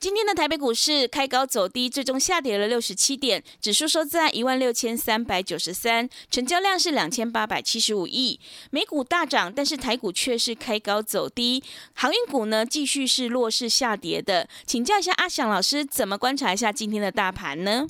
今天的台北股市开高走低，最终下跌了六十七点，指数收在一万六千三百九十三，成交量是两千八百七十五亿。美股大涨，但是台股却是开高走低，航运股呢继续是弱势下跌的。请教一下阿翔老师，怎么观察一下今天的大盘呢？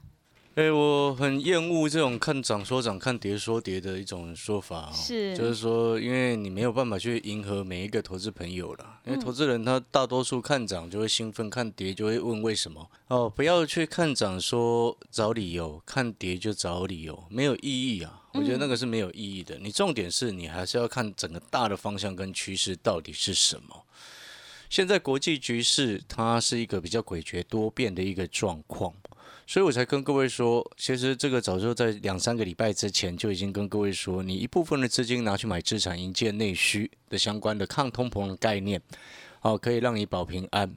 哎，我很厌恶这种看涨说涨、看跌说跌的一种说法哦。是，就是说，因为你没有办法去迎合每一个投资朋友了。因为投资人他大多数看涨就会兴奋，看跌就会问为什么哦。不要去看涨说找理由，看跌就找理由，没有意义啊。我觉得那个是没有意义的。你重点是你还是要看整个大的方向跟趋势到底是什么。现在国际局势它是一个比较诡谲多变的一个状况。所以我才跟各位说，其实这个早就在两三个礼拜之前就已经跟各位说，你一部分的资金拿去买资产，迎接内需的相关的抗通膨的概念，哦，可以让你保平安。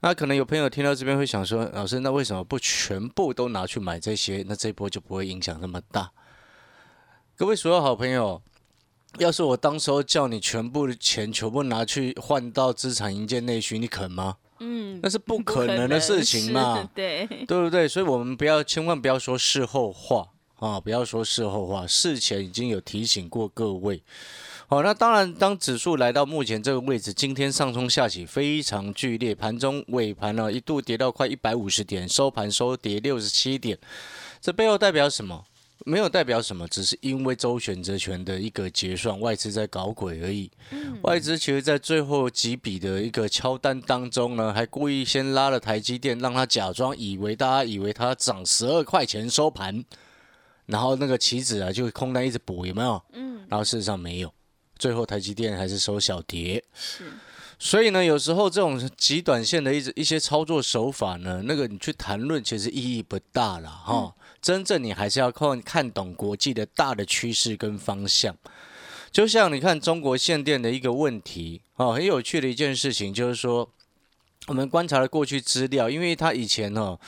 那可能有朋友听到这边会想说，老师，那为什么不全部都拿去买这些？那这波就不会影响那么大。各位所有好朋友，要是我当时候叫你全部的钱全部拿去换到资产迎接内需，你肯吗？嗯，那是不可能的事情嘛，对对不对？所以，我们不要千万不要说事后话啊，不要说事后话，事前已经有提醒过各位。好，那当然，当指数来到目前这个位置，今天上冲下起非常剧烈，盘中尾盘呢一度跌到快一百五十点，收盘收跌六十七点，这背后代表什么？没有代表什么，只是因为周选择权的一个结算，外资在搞鬼而已。外资其实，在最后几笔的一个敲单当中呢，还故意先拉了台积电，让他假装以为大家以为它涨十二块钱收盘，然后那个棋子啊就空单一直补，有没有？嗯。然后事实上没有，最后台积电还是收小跌。是。所以呢，有时候这种极短线的一一些操作手法呢，那个你去谈论其实意义不大了哈。真正你还是要看看懂国际的大的趋势跟方向。就像你看中国限电的一个问题哦，很有趣的一件事情，就是说我们观察了过去资料，因为它以前哦，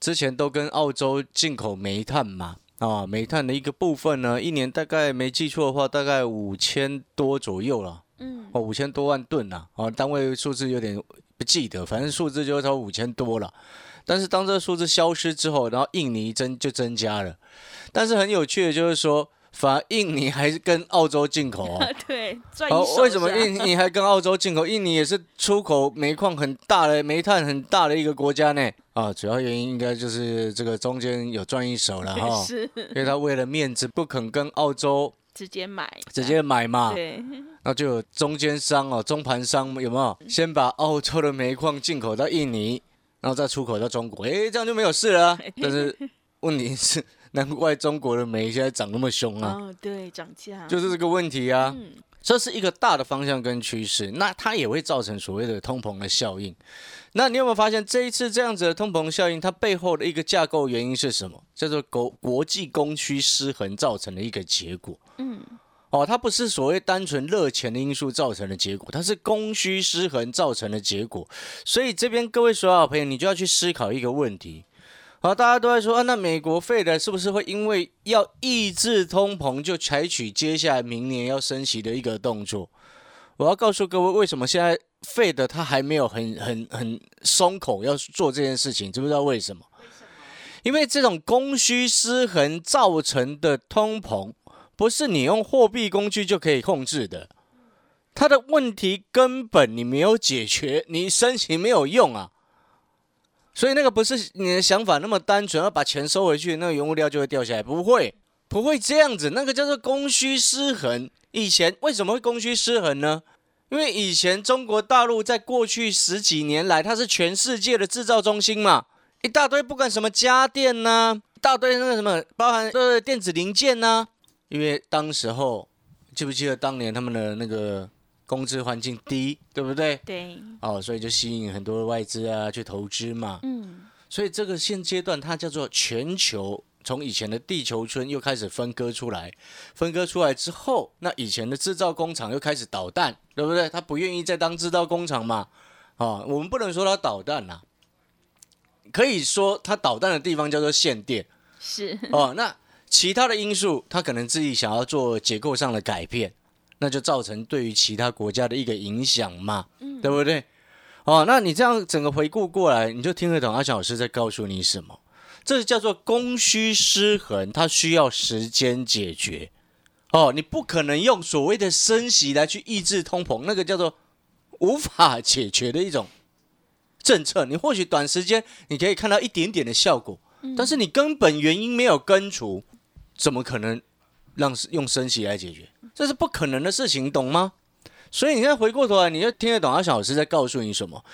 之前都跟澳洲进口煤炭嘛啊，煤炭的一个部分呢，一年大概没记错的话，大概五千多左右了。嗯，哦，五千多万吨呐，哦，单位数字有点不记得，反正数字就超五千多了。但是当这个数字消失之后，然后印尼增就增加了。但是很有趣的就是说，反而印尼还是跟澳洲进口哦。对，哦，为什么印尼还跟澳洲进口？印尼也是出口煤矿很大的、煤炭很大的一个国家呢。啊，主要原因应该就是这个中间有赚一手了哈。是，因为他为了面子不肯跟澳洲。直接买，直接买嘛，对，那就有中间商哦，中盘商有没有？先把澳洲的煤矿进口到印尼，然后再出口到中国，哎，这样就没有事了。但是问题是，难怪中国的煤现在涨那么凶啊！哦，对，涨价，就是这个问题啊。这是一个大的方向跟趋势，那它也会造成所谓的通膨的效应。那你有没有发现这一次这样子的通膨效应，它背后的一个架构原因是什么？叫做国国际供需失衡造成的一个结果。嗯，哦，它不是所谓单纯热钱的因素造成的结果，它是供需失衡造成的结果。所以这边各位所有朋友，你就要去思考一个问题。好，大家都在说啊，那美国费的是不是会因为要抑制通膨，就采取接下来明年要升息的一个动作？我要告诉各位，为什么现在费的它还没有很很很松口要做这件事情？知不知道为什么？为什么？因为这种供需失衡造成的通膨，不是你用货币工具就可以控制的。它的问题根本你没有解决，你申请没有用啊。所以那个不是你的想法那么单纯，要把钱收回去，那个原物料就会掉下来，不会，不会这样子。那个叫做供需失衡。以前为什么会供需失衡呢？因为以前中国大陆在过去十几年来，它是全世界的制造中心嘛，一大堆不管什么家电呐、一大堆那个什么，包含呃电子零件呐、因为当时候记不记得当年他们的那个工资环境低，对不对？对，哦，所以就吸引很多外资啊去投资嘛。嗯，所以这个现阶段它叫做全球，从以前的地球村又开始分割出来，分割出来之后，那以前的制造工厂又开始导弹，对不对？他不愿意再当制造工厂嘛。哦，我们不能说它导弹啦、可以说它导弹的地方叫做限电是，哦。那其他的因素，他可能自己想要做结构上的改变，那就造成对于其他国家的一个影响嘛，对不对？哦，那你这样整个回顾过来，你就听得懂阿翔老师在告诉你什么？这叫做供需失衡，它需要时间解决。哦，你不可能用所谓的升息来去抑制通膨，那个叫做无法解决的一种政策。你或许短时间你可以看到一点点的效果，但是你根本原因没有根除，怎么可能让用升息来解决？这是不可能的事情，懂吗？所以你现在回过头来，你就听得懂阿小老师在告诉你什么。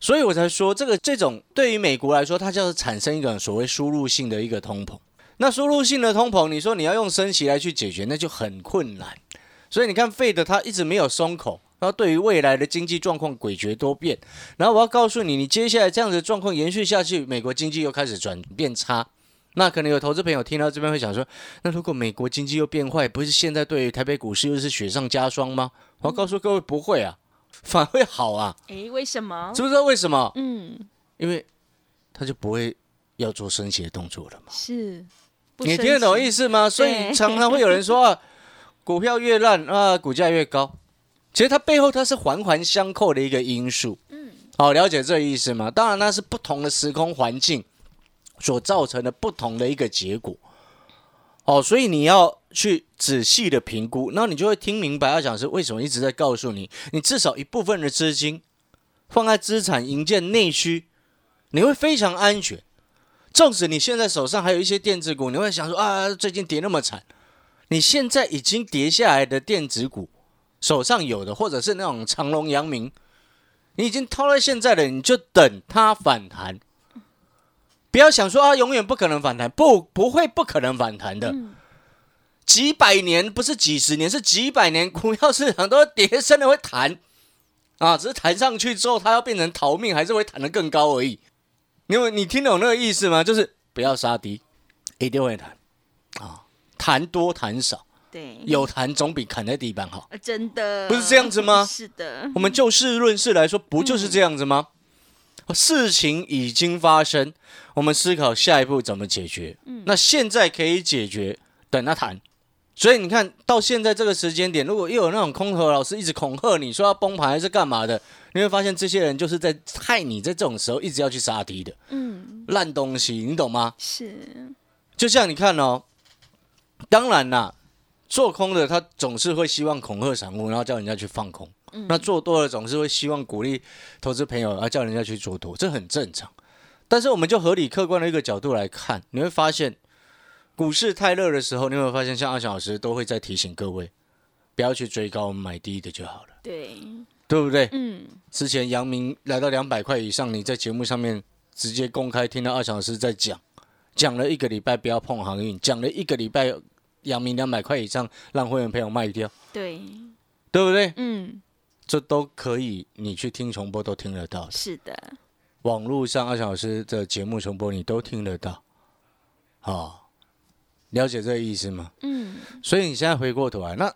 所以我才说，这个这种对于美国来说，它就是产生一个所谓输入性的一个通膨。那输入性的通膨，你说你要用升息来去解决，那就很困难。所以你看，费德他一直没有松口，然后对于未来的经济状况诡谲多变。然后我要告诉你，你接下来这样子的状况延续下去，美国经济又开始转变差。那可能有投资朋友听到这边会想说，那如果美国经济又变坏，不是现在对于台北股市又是雪上加霜吗？我要告诉各位，不会啊，反而会好啊。诶，为什么？知不知道为什么？嗯，因为他就不会要做升息的动作了嘛。是，你听得懂意思？吗？所以常常会有人说 啊，股票越烂啊，股价越高。其实它背后它是环环相扣的一个因素。嗯，好，了解这个意思吗？当然，那是不同的时空环境所造成的不同的一个结果。哦，所以你要去仔细的评估，然后你就会听明白要讲是为什么一直在告诉你，你至少一部分的资金放在资产营建内需，你会非常安全。纵使你现在手上还有一些电子股，你会想说啊，最近跌那么惨，你现在已经跌下来的电子股，手上有的或者是那种长隆、阳明，你已经套在现在的，你就等它反弹。不要想说啊，永远不可能反弹，不，不会不可能反弹的。几百年不是几十年，是几百年，股票市场都会跌升的会弹啊，只是弹上去之后，它要变成逃命，还是会弹得更高而已。因为你听懂那个意思吗？就是不要杀低，一定会弹啊，弹多弹少，对，有弹总比砍在地板好。呃真的不是这样子吗是的，我们就事论事来说，不就是这样子吗？事情已经发生，我们思考下一步怎么解决。嗯那现在可以解决，等他谈。所以你看到现在这个时间点，如果又有那种空头老师一直恐吓你说要崩盘还是干嘛的，你会发现这些人就是在害你在这种时候一直要去杀低的嗯，烂东西，你懂吗？是，就像你看哦，当然啦，做空的他总是会希望恐吓散户，然后叫人家去放空。那做多了总是会希望鼓励投资朋友，而叫人家去做多，这很正常。但是我们就合理客观的一个角度来看，你会发现股市太热的时候，你有没有发现像阿翔老师都会在提醒各位，不要去追高，我们买低的就好了，对，对不对？嗯，之前阳明来到两百块以上，你在节目上面直接公开听到阿翔老师在讲，讲了一个礼拜不要碰航运，讲了一个礼拜阳明两百块以上让会员朋友卖掉，对，对不对？嗯，这都可以，你去听重播都听得到的。是的，网络上阿翔老师的节目重播你都听得到，哦，了解这个意思吗？嗯，所以你现在回过头来，那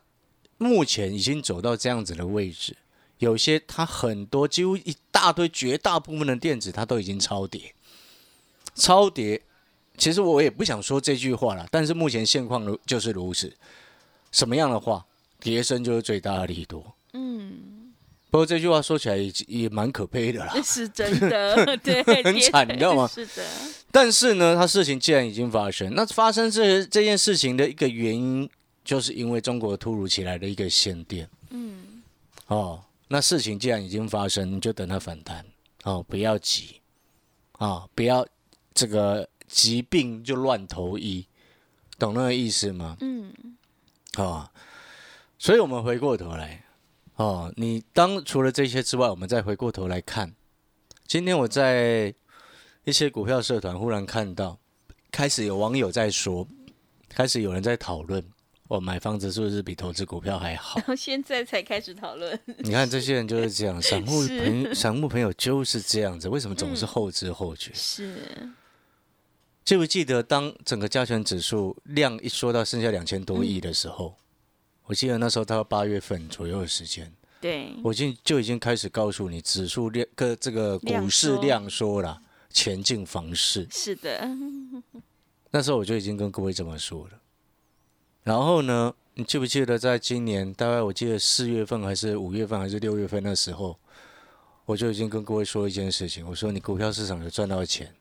目前已经走到这样子的位置，有些它很多几乎一大堆绝大部分的电子它都已经超跌，超跌。其实我也不想说这句话了，但是目前现况如就是如此。什么样的话，跌升就是最大的利多。嗯，不过这句话说起来也也蛮可悲的啦。是真的，对，很惨你知道吗？是的，但是呢，它事情既然已经发生，那发生这这件事情的一个原因，就是因为中国突如其来的一个限电。嗯，哦，那事情既然已经发生，你就等它反弹。哦，不要急。啊、不要这个疾病就乱投医，懂那个意思吗？嗯，啊、所以我们回过头来，哦，你当除了这些之外，我们再回过头来看，今天我在一些股票社团忽然看到开始有网友在说，开始有人在讨论，我买房子是不是比投资股票还好？然 后现在才开始讨论，你看这些人就是这样，散户朋散户朋友就是这样子，为什么总是后知后觉？是，记不记得当整个加权指数量一说到剩下两千多亿的时候，我记得那时候到八月份左右的时间，对，我已经就已经开始告诉你，指数量个这个股市量缩了，前进房市。是的，那时候我就已经跟各位这么说了。然后呢，你记不记得在今年大概我记得四月份还是五月份还是六月份那时候，我就已经跟各位说一件事情，我说你股票市场有赚到钱，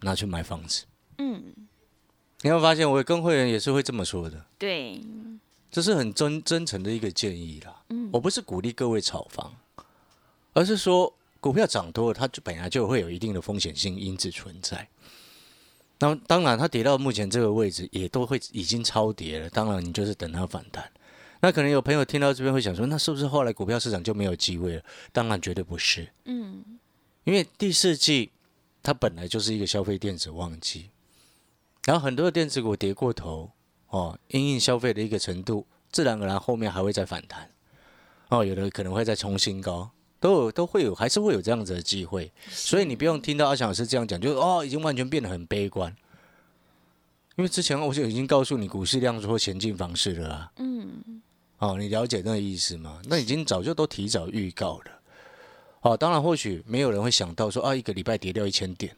拿去买房子。嗯，你有没有发现，我跟会员也是会这么说的，对，这是很真真诚的一个建议啦。嗯我不是鼓励各位炒房，而是说股票涨多了，它就本来就会有一定的风险性因子存在。那当然，它跌到目前这个位置，也都会已经超跌了。当然，你就是等它反弹。那可能有朋友听到这边会想说，那是不是后来股票市场就没有机会了？当然，绝对不是。嗯，因为第四季它本来就是一个消费电子旺季，然后很多的电子股跌过头哦，因应消费的一个程度，自然而然后面还会再反弹哦，有的可能会再冲新高，都有都会有，还是会有这样子的机会。所以你不用听到阿翔老师这样讲，就是哦，已经完全变得很悲观。因为之前我就已经告诉你股市量缩前进方式了啊，嗯，哦，你了解那个意思吗？那已经早就都提早预告了。哦，当然或许没有人会想到说啊，一个礼拜跌掉一千点，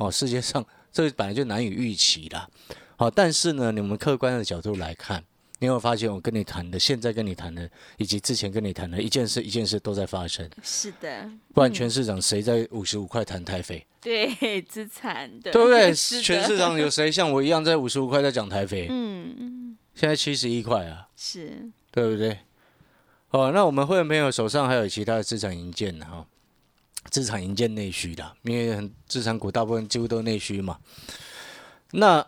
哦，世界上这个本来就难以预期啦。好、但是呢，你们客观的角度来看，你有发现我跟你谈的，现在跟你谈的，以及之前跟你谈的一件事一件事都在发生，是的，不然全市场谁在五十五块谈台肥，对，资产的，对不对？全市场有谁像我一样在五十五块在讲台肥？嗯，嗯现在七十一块啊。是，对不对？哦，那我们会员朋友手上还有其他的资产银件呢，哈，资产营建内需的，因为很资产股大部分几乎都是内需嘛。那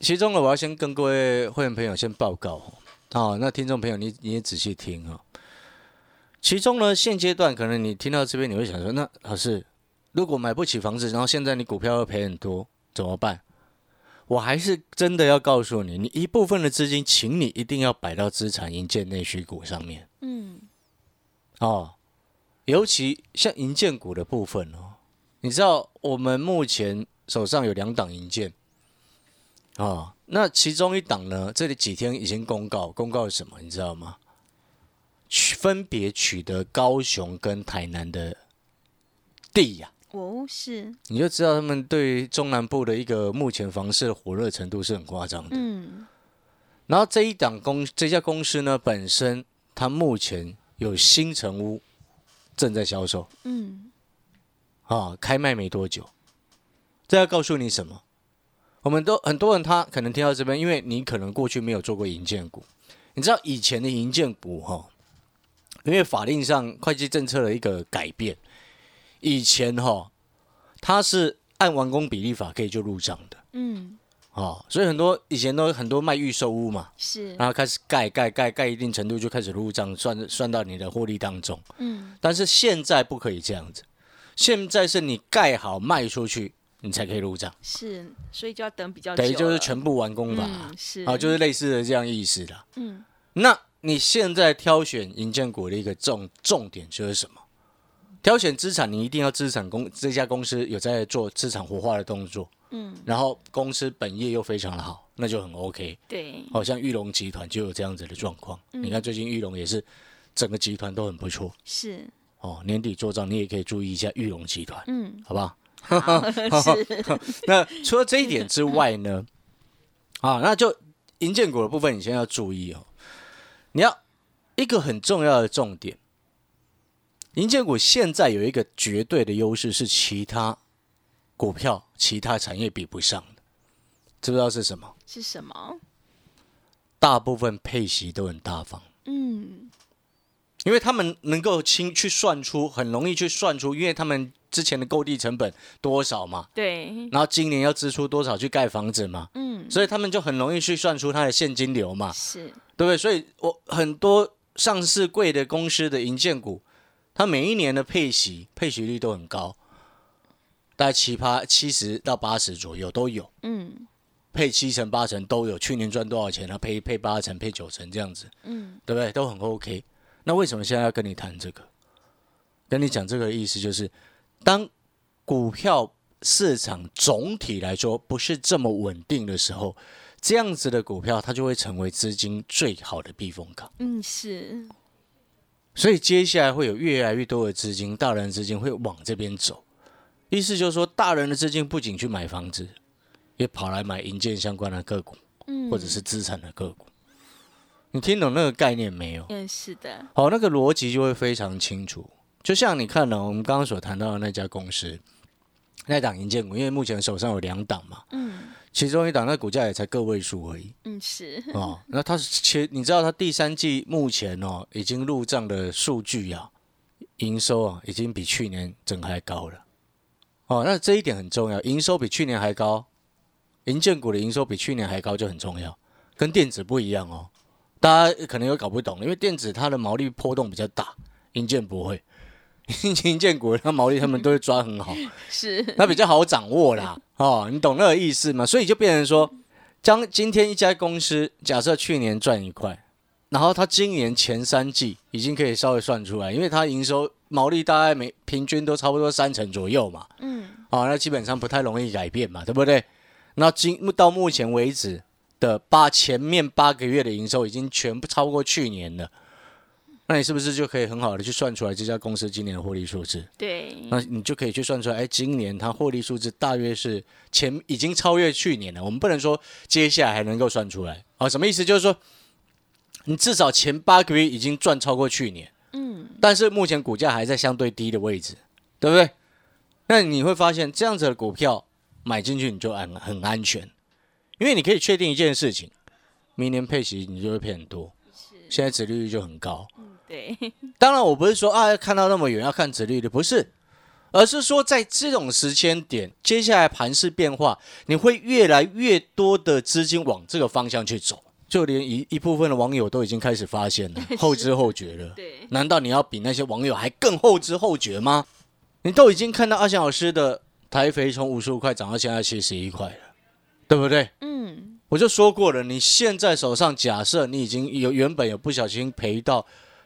其中呢，我要先跟各位会员朋友先报告哦，哦那听众朋友你你也仔细听、哦。其中呢，现阶段可能你听到这边，你会想说，那老师，如果买不起房子，然后现在你股票要赔很多，怎么办？我还是真的要告诉你，你一部分的资金，请你一定要摆到资产营建内需股上面嗯，哦。尤其像银建股的部分哦，你知道我们目前手上有两档银建哦，那其中一档呢，这里几天已经公告，公告什么？你知道吗？取分别取得高雄跟台南的地呀、哦，是，你就知道他们对中南部的一个目前房市的火热程度是很夸张的。嗯，然后这一档公这家公司呢，本身它目前有新城屋正在销售。嗯，啊，开卖没多久。这要告诉你什么？我们都很多人他可能听到这边，因为你可能过去没有做过银建股，你知道以前的银建股哈，因为法令上会计政策的一个改变，以前哈它是按完工比例法可以就入账的。嗯，哦，所以很多以前都很多卖预售屋嘛，是，然后开始盖盖盖盖一定程度就开始入账，算算到你的获利当中。嗯，但是现在不可以这样子，现在是你盖好卖出去，你才可以入账，是，所以就要等比较久等于就是全部完工吧啊嗯，是，啊，就是类似的这样意思的。嗯，那你现在挑选银建股的一个重重点就是什么？挑选资产，你一定要资产公这家公司有在做资产活化的动作，嗯，然后公司本业又非常的好，那就很 OK。对，好、像玉龙集团就有这样子的状况。嗯你看最近玉龙也是整个集团都很不错是，哦。年底做账你也可以注意一下玉龙集团，嗯，好不好？好，是，那除了这一点之外呢，啊，那就银建股的部分，你先要注意哦。你要一个很重要的重点，银建股现在有一个绝对的优势，是其他股票、其他产业比不上的，知不知道是什么？是什么？大部分配息都很大方。嗯，因为他们能够清去算出，很容易去算出，因为他们之前的购地成本多少嘛，对，然后今年要支出多少去盖房子嘛，嗯，所以他们就很容易去算出它的现金流嘛，是，对不对？所以我很多上市贵的公司的银建股，它每一年的配息配息率都很高，大概七八七十到八十左右都有，嗯配七成八成都有。去年赚多少钱啊？配配八成，配九成这样子，嗯对不对？都很 OK。那为什么现在要跟你谈这个？跟你讲这个意思就是，当股票市场总体来说不是这么稳定的时候，这样子的股票它就会成为资金最好的避风港。嗯，是，所以接下来会有越来越多的资金，大人资金会往这边走。意思就是说，大人的资金不仅去买房子，也跑来买银建相关的个股，嗯，或者是资产的个股。你听懂那个概念没有？嗯，是的，好，那个逻辑就会非常清楚。就像你看呢，我们刚刚所谈到的那家公司，那档银建股，因为目前手上有两档嘛，嗯其中一档那股价也才个位数而已嗯是，哦。那它是其你知道它第三季目前哦已经入账的数据啊，营收啊已经比去年整还高了。哦，那这一点很重要，营收比去年还高，银建股的营收比去年还高就很重要，跟电子不一样哦。大家可能有搞不懂，因为电子它的毛利波动比较大，银建不会。银建股它毛利他们都会抓很好，是，那比较好掌握啦。哦，你懂那个意思吗？所以就变成说，将今天一家公司假设去年赚一块，然后它今年前三季已经可以稍微算出来，因为它营收毛利大概每平均都差不多三成左右嘛。嗯哦，那基本上不太容易改变嘛，对不对？那今到目前为止的八前面八个月的营收已经全部超过去年了，那你是不是就可以很好的去算出来这家公司今年的获利数字？对，那你就可以去算出来，哎，今年它获利数字大约是前已经超越去年了。我们不能说接下来还能够算出来啊，什么意思？就是说你至少前八个月已经赚超过去年，嗯。但是目前股价还在相对低的位置，对不对？那你会发现这样子的股票买进去你就安很安全，因为你可以确定一件事情，明年配息你就会配很多，现在殖利率就很高。嗯对，当然，我不是说啊看到那么远要看殖利率，不是，而是说在这种时间点，接下来盘势变化，你会越来越多的资金往这个方向去走，就连一一部分的网友都已经开始发现了，后知后觉了。对，难道你要比那些网友还更后知后觉吗？你都已经看到阿翔老师的台肥从五十五块涨到现在七十一块了，对不对？嗯我就说过了，你现在手上假设你已经有原本有不小心赔到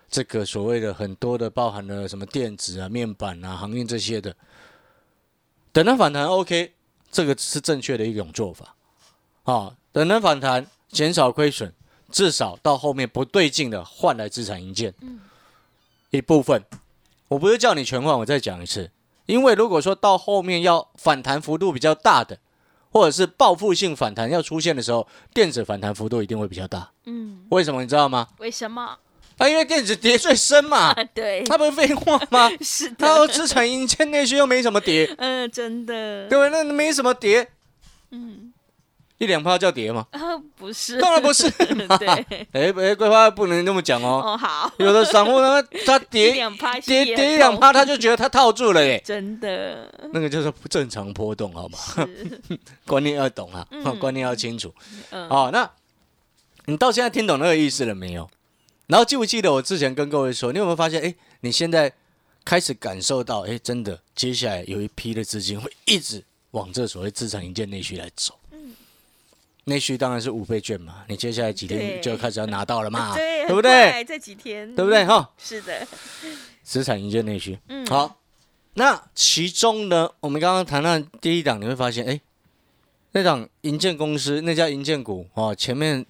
这个所谓的很多的包含了什么电子啊、面板啊、航运这些的，等它反弹 OK，这个是正确的一种做法啊。等它反弹，减少亏损，至少到后面不对劲的换来资产营建，一部分。我不是叫你全换，我再讲一次，因为如果说到后面要反弹幅度比较大的。或者是报复性反弹要出现的时候，电子反弹幅度一定会比较大。嗯，为什么你知道吗？为什么？啊，因为电子跌最深嘛，啊，对，它不是废话吗？是它要的，资产营建那些又没什么跌，嗯，真的，对？那没什么跌，嗯，一两趴叫跌吗？呃，不是，当然不是嘛。对，哎哎，桂花不能这么讲哦。哦，好，有的散户呢，他一跌两趴跌跌一两趴，他就觉得他套住了耶，真的那个就是不正常波动，好吗？是，观念要懂啊，嗯观念要清楚。嗯，哦，那你到现在听懂那个意思了没有？然后记不记得我之前跟各位说，你有没有发现？哎，你现在开始感受到，哎，真的，接下来有一批的资金会一直往这所谓资产营建内需来走。内需当然是五倍券嘛，你接下来几天对就开始要拿到了嘛，对，对不对？对？这几天，对不对？？哈，是的，资产营建内需。嗯，，好，那其中呢，我们刚刚谈到第一档，你会发现，哎，那档银建公司那家银建股哦，前面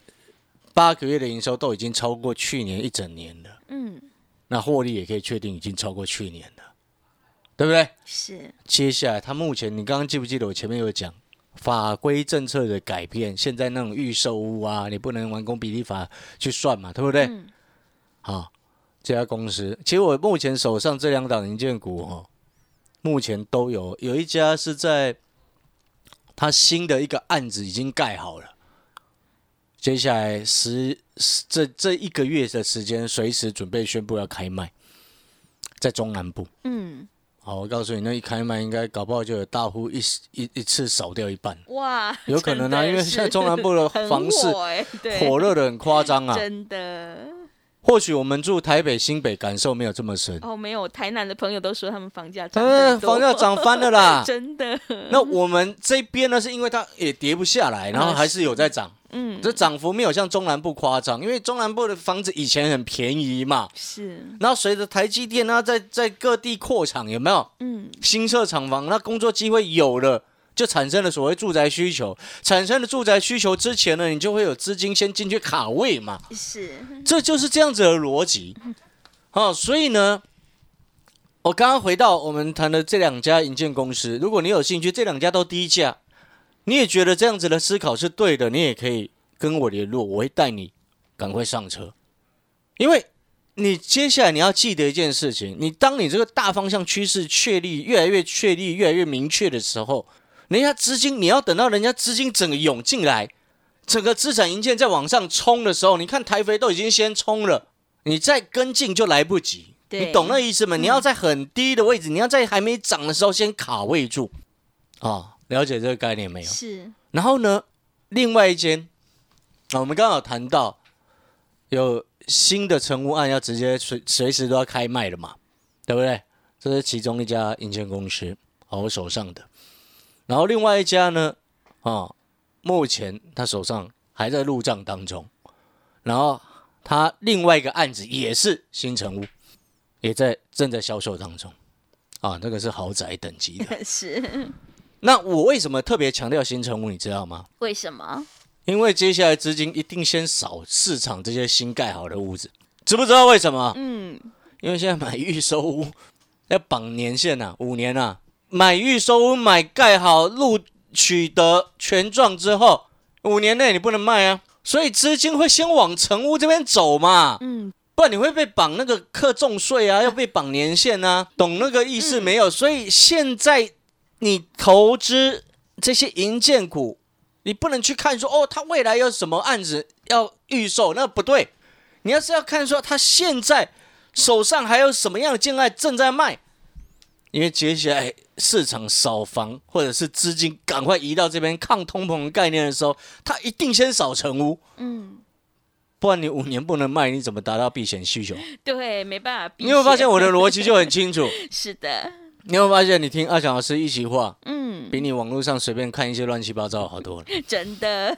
八个月的营收都已经超过去年一整年了，嗯，那获利也可以确定已经超过去年了，对不对？是，接下来，它目前你刚刚记不记得我前面有讲法规政策的改变？现在那种预售屋啊，你不能完工比例法去算嘛，对不对？嗯，好，这家公司，其实我目前手上这两档银建股哦，目前都有，有一家是在它新的一个案子已经盖好了，接下来十十这这一个月的时间，随时准备宣布要开卖，在中南部。嗯，好，我告诉你，那一开卖应该搞不好就有大户一一一次少掉一半，哇，有可能啊，因为现在 中南部的房市火热的很夸张啊。真的，或许我们住台北、新北感受没有这么深，哦，没有，台南的朋友都说他们房价涨嗯，房价涨翻了啦。真的，那我们这边呢，是因为它也跌不下来，然后还是有在涨，嗯，这涨幅没有像中南部夸张，因为中南部的房子以前很便宜嘛。是，然后随着台积电啊，在在各地扩厂，有没有嗯，新设厂房？那工作机会有了，就产生了所谓住宅需求。产生了住宅需求之前呢，你就会有资金先进去卡位嘛。是，这就是这样子的逻辑。哦，所以呢，我刚刚回到我们谈的这两家银建公司，如果你有兴趣，这两家都低价，你也觉得这样子的思考是对的，你也可以跟我联络，我会带你赶快上车，因为你接下来你要记得一件事情，你当你这个大方向趋势确立越来越确立、越来越明确的时候，人家资金你要等到人家资金整个涌进来，整个资产银建在往上冲的时候，你看台肥都已经先冲了，你再跟进就来不及。你懂那意思吗？你要在很低的位置，你要在还没涨的时候先卡位住啊、了解这个概念没有？是，然后呢，另外一间啊，我们刚好谈到有新的成屋案要直接随随时都要开卖了嘛，对不对？这是其中一家银建公司，啊，我手上的。然后另外一家呢，啊，目前他手上还在入账当中，然后他另外一个案子也是新成屋，也在正在销售当中，啊，那个是豪宅等级的。是，那我为什么特别强调新成屋，你知道吗？为什么？因为接下来资金一定先扫市场这些新盖好的屋子，知不知道为什么？嗯，因为现在买预售屋要绑年限呐、五年呐、买预售屋买盖好录取得权状之后，五年内你不能卖啊，所以资金会先往成屋这边走嘛，嗯，不然你会被绑那个课重税啊，要被绑年限啊，懂那个意思没有？所以现在你投资这些银建股，你不能去看说哦，它未来有什么案子要预售，那不对。你要是要看说它现在手上还有什么样的建案正在卖，因为接下来市场扫房或者是资金赶快移到这边抗通膨的概念的时候，它一定先扫成屋。嗯，不然你五年不能卖，你怎么达到避险需求？对，没办法避你有发现我的逻辑就很清楚？是的，你有没有发现你听阿翔老师一席话，嗯，比你网络上随便看一些乱七八糟好多了，真的，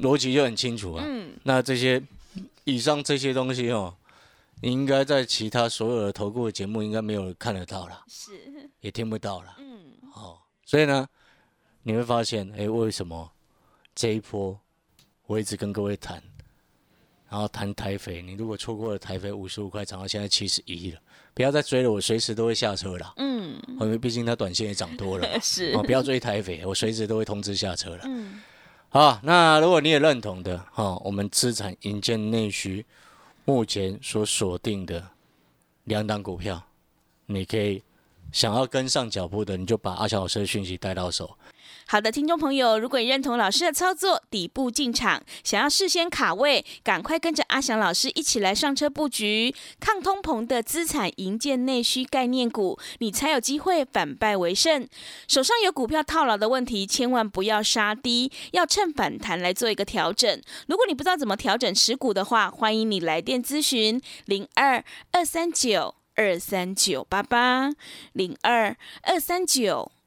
逻辑就很清楚啊。嗯，那这些以上这些东西哦，你应该在其他所有的投顾的节目应该没有人看得到了，是，也听不到了。嗯，哦，所以呢，你会发现，哎，为什么这一波我一直跟各位谈，然后谈台肥，你如果错过了台肥五十五块涨到现在七十一了，不要再追了，我随时都会下车了。嗯，因为毕竟它短线也涨多了嘛，是哦，，不要追台肥，我随时都会通知下车了。嗯，好，那如果你也认同的，哈、哦，我们资产营建内需目前所锁定的两档股票，你可以想要跟上脚步的，你就把阿强老师的讯息带到手。好的，听众朋友，如果你认同老师的操作，底部进场，想要事先卡位，赶快跟着阿翔老师一起来上车布局抗通膨的资产营建内需概念股，你才有机会反败为胜。手上有股票套牢的问题，千万不要杀低，要趁反弹来做一个调整。如果你不知道怎么调整持股的话，欢迎你来电咨询零二二三九二三九八八零二二三九。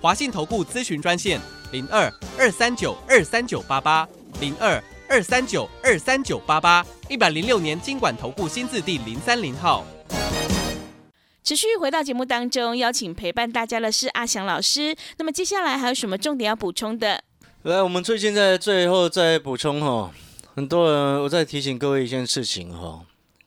华信投顾咨询专线零二二三九二三九八八零二二三九二三九八八，一百零六年经管投顾新字第零三零号。持续回到节目当中，邀请陪伴大家的是阿翔老师。那么接下来还有什么重点要补充的？来，我们最近在最后再补充哈，很多人我再提醒各位一件事情哈，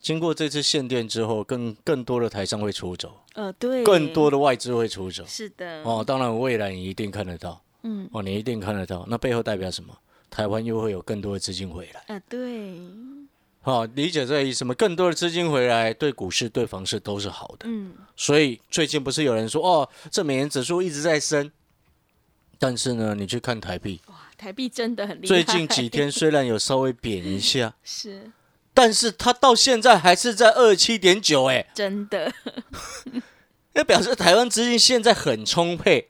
经过这次限电之后，更更多的台商会出走，呃，对，更多的外资会出走。是的，哦，当然未来你一定看得到，嗯，哦，你一定看得到。那背后代表什么？台湾又会有更多的资金回来。呃，对，好、理解这个意思吗？更多的资金回来，对股市、对房市都是好的。嗯，所以最近不是有人说，哦，这美元指数一直在升，但是呢，你去看台币，哇，台币真的很厉害。最近几天虽然有稍微贬一下，是但是它到现在还是在二七点九，哎，真的，那表示台湾资金现在很充沛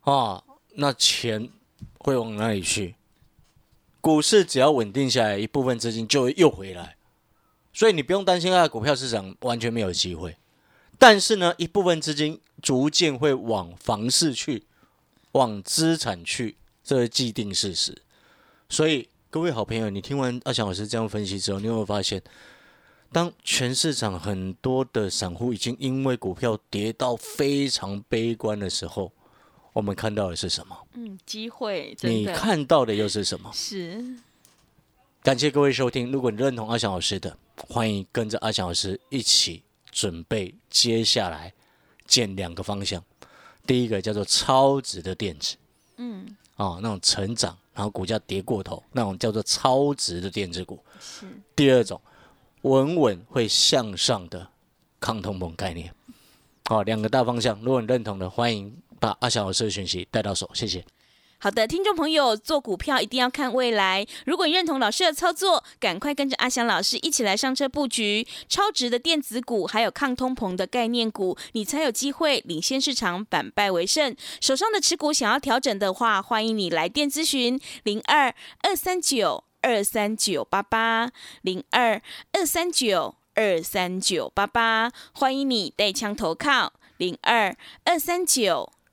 啊，那钱会往哪里去？股市只要稳定下来，一部分资金就会又回来，所以你不用担心啊，股票市场完全没有机会。但是呢，一部分资金逐渐会往房市去，往资产去，这是既定事实。所以各位好朋友，你听完阿翔老师这样分析之后，你有没有发现？当全市场很多的散户已经因为股票跌到非常悲观的时候，我们看到的是什么？嗯，机会你看到的又是什么？是感谢各位收听。如果你认同阿翔老师的，欢迎跟着阿翔老师一起准备接下来建两个方向。第一个叫做超值的电子，嗯啊、那种成长，然后股价跌过头，那种叫做超值的电子股。是第二种，稳稳会向上的抗通膨概念。好、两个大方向，如果你认同的，欢迎把阿翔老师的讯息带到手，谢谢。好的，听众朋友，做股票一定要看未来。如果你认同老师的操作，赶快跟着阿翔老师一起来上车布局超值的电子股，还有抗通膨的概念股，你才有机会领先市场，反败为胜。手上的持股想要调整的话，欢迎你来电咨询零二二三九二三九八八零二二三九二三九八八，欢迎你带枪投靠零二二三九。